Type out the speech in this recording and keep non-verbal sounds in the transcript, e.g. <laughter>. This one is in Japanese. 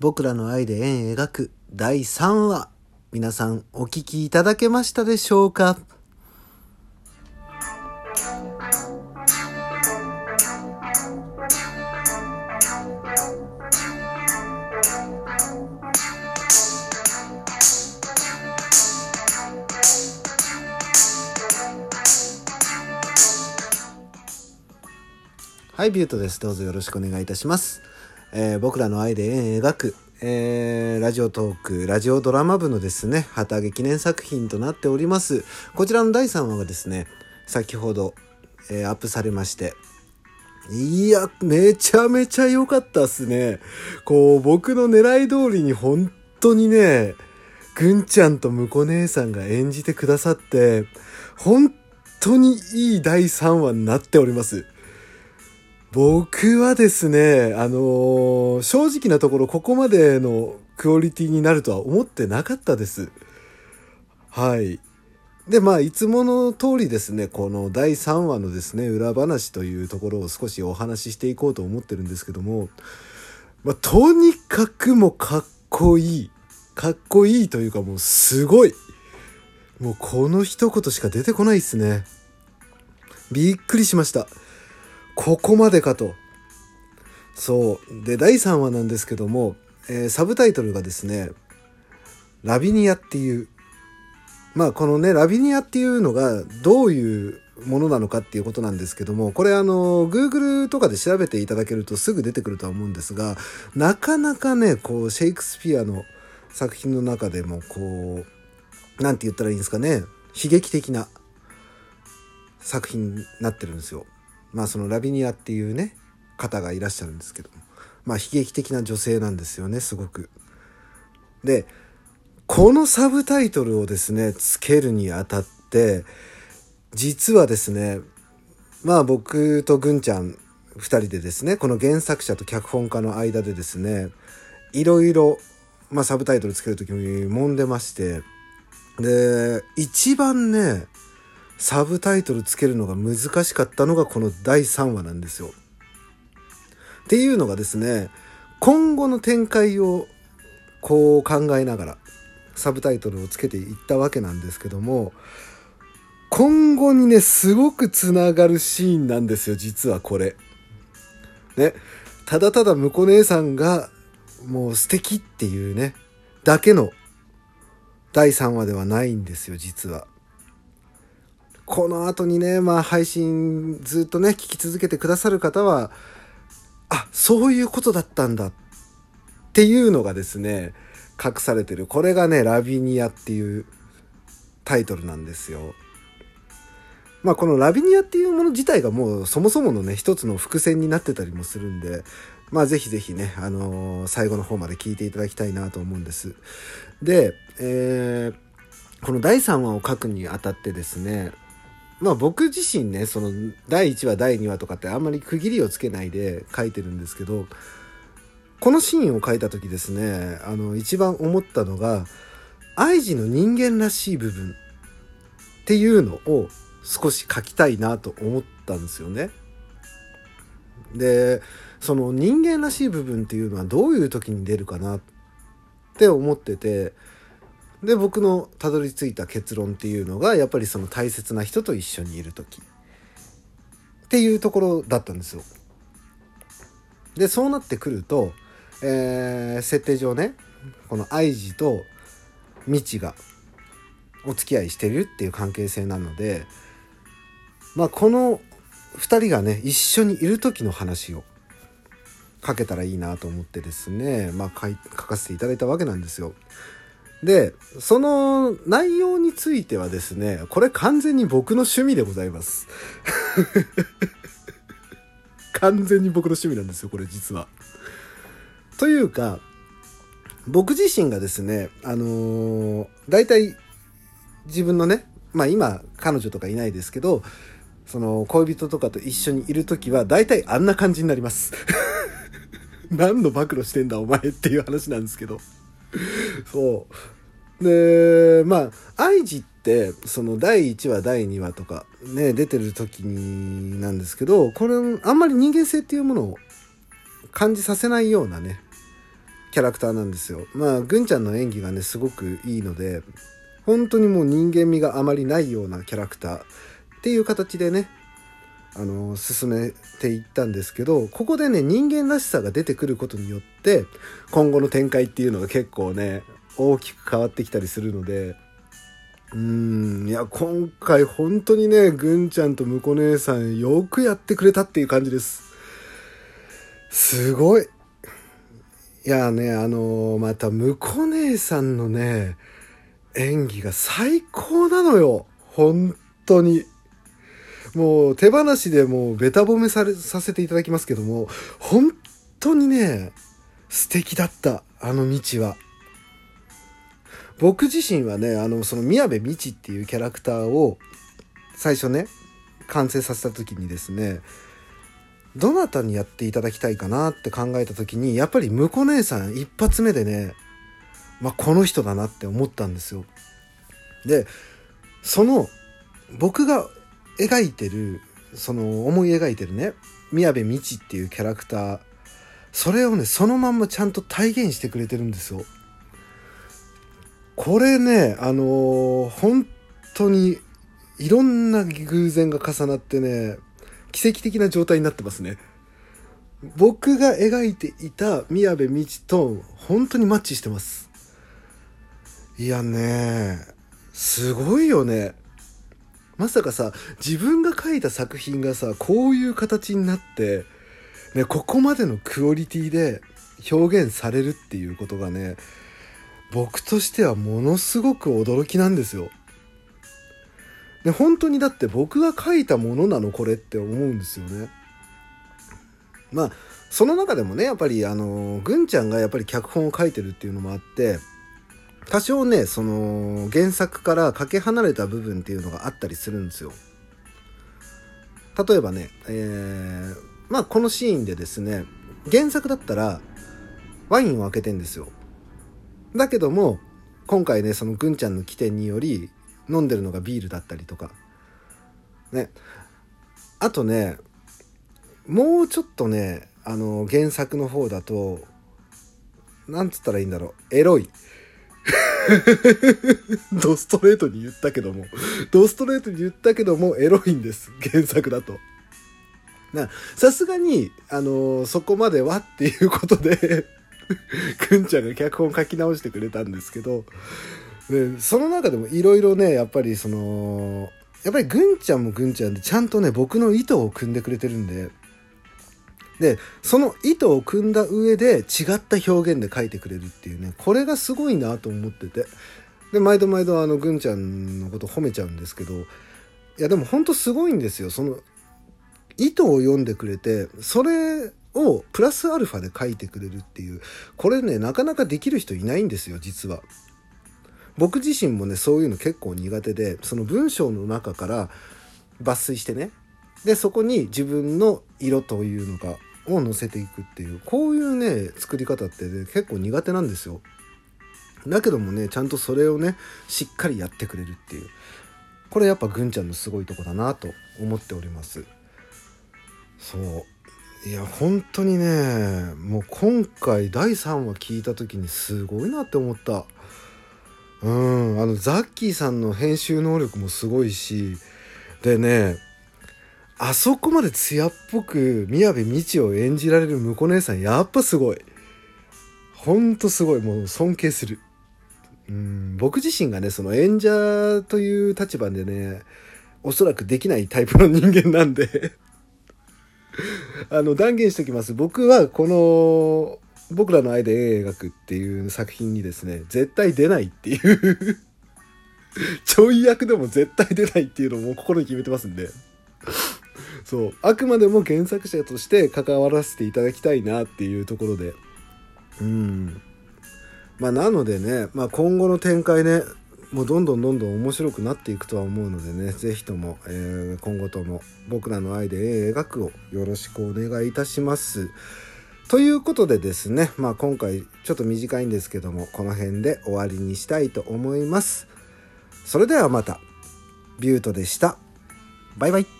僕らの愛で円描く第3話。皆さんお聞きいただけましたでしょうか？はい、ビュートです。どうぞよろしくお願いいたします。えー僕らの愛で円描く、えーラジオトーク、ラジオドラマ部のですね、旗揚げ記念作品となっております。こちらの第3話がですね、先ほど、えーアップされまして、いや、めちゃめちゃ良かったっすね。こう、僕の狙い通りに本当にね、ぐんちゃんとむこ姉さんが演じてくださって、本当にいい第3話になっております。僕はですね、あのー正直なところここまでのクオリティになるとは思ってなかったです。はい。で、まあ、いつもの通りですね、この第3話のですね、裏話というところを少しお話ししていこうと思ってるんですけども、まあ、とにかくもかっこいい。かっこいいというかもうすごい。もうこの一言しか出てこないっすね。びっくりしました。ここまでかと。そう。で、第3話なんですけども、えーサブタイトルがですね、ラビニアっていう、まあこのね、ラビニアっていうのがどういうものなのかっていうことなんですけども、これあの、Google とかで調べていただけるとすぐ出てくるとは思うんですが、なかなかね、こう、シェイクスピアの作品の中でも、こう、なんて言ったらいいんですかね、悲劇的な作品になってるんですよ。まあそのラビニアっていうね方がいらっしゃるんですけどもまあ悲劇的な女性なんですよねすごく。でこのサブタイトルをですねつけるにあたって実はですねまあ僕とぐんちゃん2人でですねこの原作者と脚本家の間でですねいろいろ、まあ、サブタイトルつける時に揉んでましてで一番ねサブタイトルつけるのが難しかったのがこの第3話なんですよ。っていうのがですね今後の展開をこう考えながらサブタイトルをつけていったわけなんですけども今後にねすごくつながるシーンなんですよ実はこれ。ねただただ婿姉さんがもう素敵っていうねだけの第3話ではないんですよ実は。この後にね、まあ配信ずっとね、聞き続けてくださる方は、あ、そういうことだったんだっていうのがですね、隠されてる。これがね、ラビニアっていうタイトルなんですよ。まあこのラビニアっていうもの自体がもうそもそものね、一つの伏線になってたりもするんで、まあぜひぜひね、あのー最後の方まで聞いていただきたいなと思うんです。で、えーこの第3話を書くにあたってですね、まあ僕自身ね、その第1話、第2話とかってあんまり区切りをつけないで書いてるんですけど、このシーンを書いた時ですね、あの一番思ったのが、愛児の人間らしい部分っていうのを少し書きたいなと思ったんですよね。で、その人間らしい部分っていうのはどういう時に出るかなって思ってて、で僕のたどり着いた結論っていうのがやっぱりその大切な人と一緒にいる時っていうところだったんですよ。でそうなってくると、えー設定上ねこの愛児と未知がお付き合いしてるっていう関係性なのでまあこの2人がね一緒にいる時の話を書けたらいいなと思ってですね、まあ、書い書かせていただいたわけなんですよ。で、その内容についてはですね、これ完全に僕の趣味でございます。<laughs> 完全に僕の趣味なんですよ、これ実は。というか、僕自身がですね、あのー大体自分のね、まあ今彼女とかいないですけど、その恋人とかと一緒にいる時は大体あんな感じになります。<laughs> 何の暴露してんだお前っていう話なんですけど。そう。で、まあ、愛知って、その第1話、第2話とかね、出てる時になんですけど、これ、あんまり人間性っていうものを感じさせないようなね、キャラクターなんですよ。まあ、ぐんちゃんの演技がね、すごくいいので、本当にもう人間味があまりないようなキャラクターっていう形でね、あの、進めていったんですけど、ここでね、人間らしさが出てくることによって、今後の展開っていうのが結構ね、大きく変わってきたりするので、うん、いや、今回本当にね、ぐんちゃんとむこ姉さんよくやってくれたっていう感じです。すごい。いやね、あのー、また、むこ姉さんのね、演技が最高なのよ。本当に。もう手放しでもうベタ褒めされさせていただきますけども、本当にね、素敵だった。あの道は。僕自身はね、あの、その宮部道っていうキャラクターを最初ね、完成させた時にですね、どなたにやっていただきたいかなって考えた時に、やっぱり婿姉さん一発目でね、まあ、この人だなって思ったんですよ。で、その、僕が描いてる、その思い描いてるね、宮部道っていうキャラクター、それをね、そのまんまちゃんと体現してくれてるんですよ。これね、あのー、本当にいろんな偶然が重なってね、奇跡的な状態になってますね。僕が描いていた宮部道と本当にマッチしてます。いやね、すごいよね。まさかさ、自分が描いた作品がさ、こういう形になって、ね、ここまでのクオリティで表現されるっていうことがね、僕としてはものすごく驚きなんですよ。で本当にだって僕が書いたものなのこれって思うんですよね。まあその中でもねやっぱりあのぐちゃんがやっぱり脚本を書いてるっていうのもあって多少ねその原作からかけ離れた部分っていうのがあったりするんですよ。例えばね、えー、まあこのシーンでですね原作だったらワインを開けてんですよ。だけども今回ねそのぐんちゃんの起点により飲んでるのがビールだったりとか。ね。あとねもうちょっとねあの原作の方だとなんつったらいいんだろう。エロい。<laughs> ドストレートに言ったけども。ドストレートに言ったけどもエロいんです。原作だと。さすがに、あのそこまではっていうことで。<laughs> くんちゃんが脚本書き直してくれたんですけど、でその中でもいろいろね、やっぱりその、やっぱりぐんちゃんもぐんちゃんでちゃんとね、僕の意図を組んでくれてるんで、で、その意図を組んだ上で違った表現で書いてくれるっていうね、これがすごいなと思ってて。で、毎度毎度あの、ぐんちゃんのこと褒めちゃうんですけど、いやでもほんとすごいんですよ。その、意図を読んでくれて、それをプラスアルファで書いてくれるっていう、これね、なかなかできる人いないんですよ、実は。僕自身もね、そういうの結構苦手で、その文章の中から抜粋してね、で、そこに自分の色というのが、を載せていくっていう、こういうね、作り方って、ね、結構苦手なんですよ。だけどもね、ちゃんとそれをね、しっかりやってくれるっていう。これやっぱぐんちゃんのすごいとこだなと思っております。そう。いや本当にねもう今回第3話聞いた時にすごいなって思った。うんあのザッキーさんの編集能力もすごいしでねあそこまで艶っぽく宮部みちを演じられる婿姉さんやっぱすごい。ほんとすごいもう尊敬する。うん僕自身がねその演者という立場でねおそらくできないタイプの人間なんで。あの、断言しておきます。僕は、この、僕らの愛で絵描くっていう作品にですね、絶対出ないっていう <laughs> ちょい役でも絶対出ないっていうのも心に決めてますんで。そう。あくまでも原作者として関わらせていただきたいなっていうところで。うん。まあ、なのでね、まあ、今後の展開ね、もうどんどんどんどん面白くなっていくとは思うのでね、是非とも、えー、今後とも僕らの愛で絵描くをよろしくお願いいたします。ということでですね、まあ今回ちょっと短いんですけども、この辺で終わりにしたいと思います。それではまた、ビュートでした。バイバイ。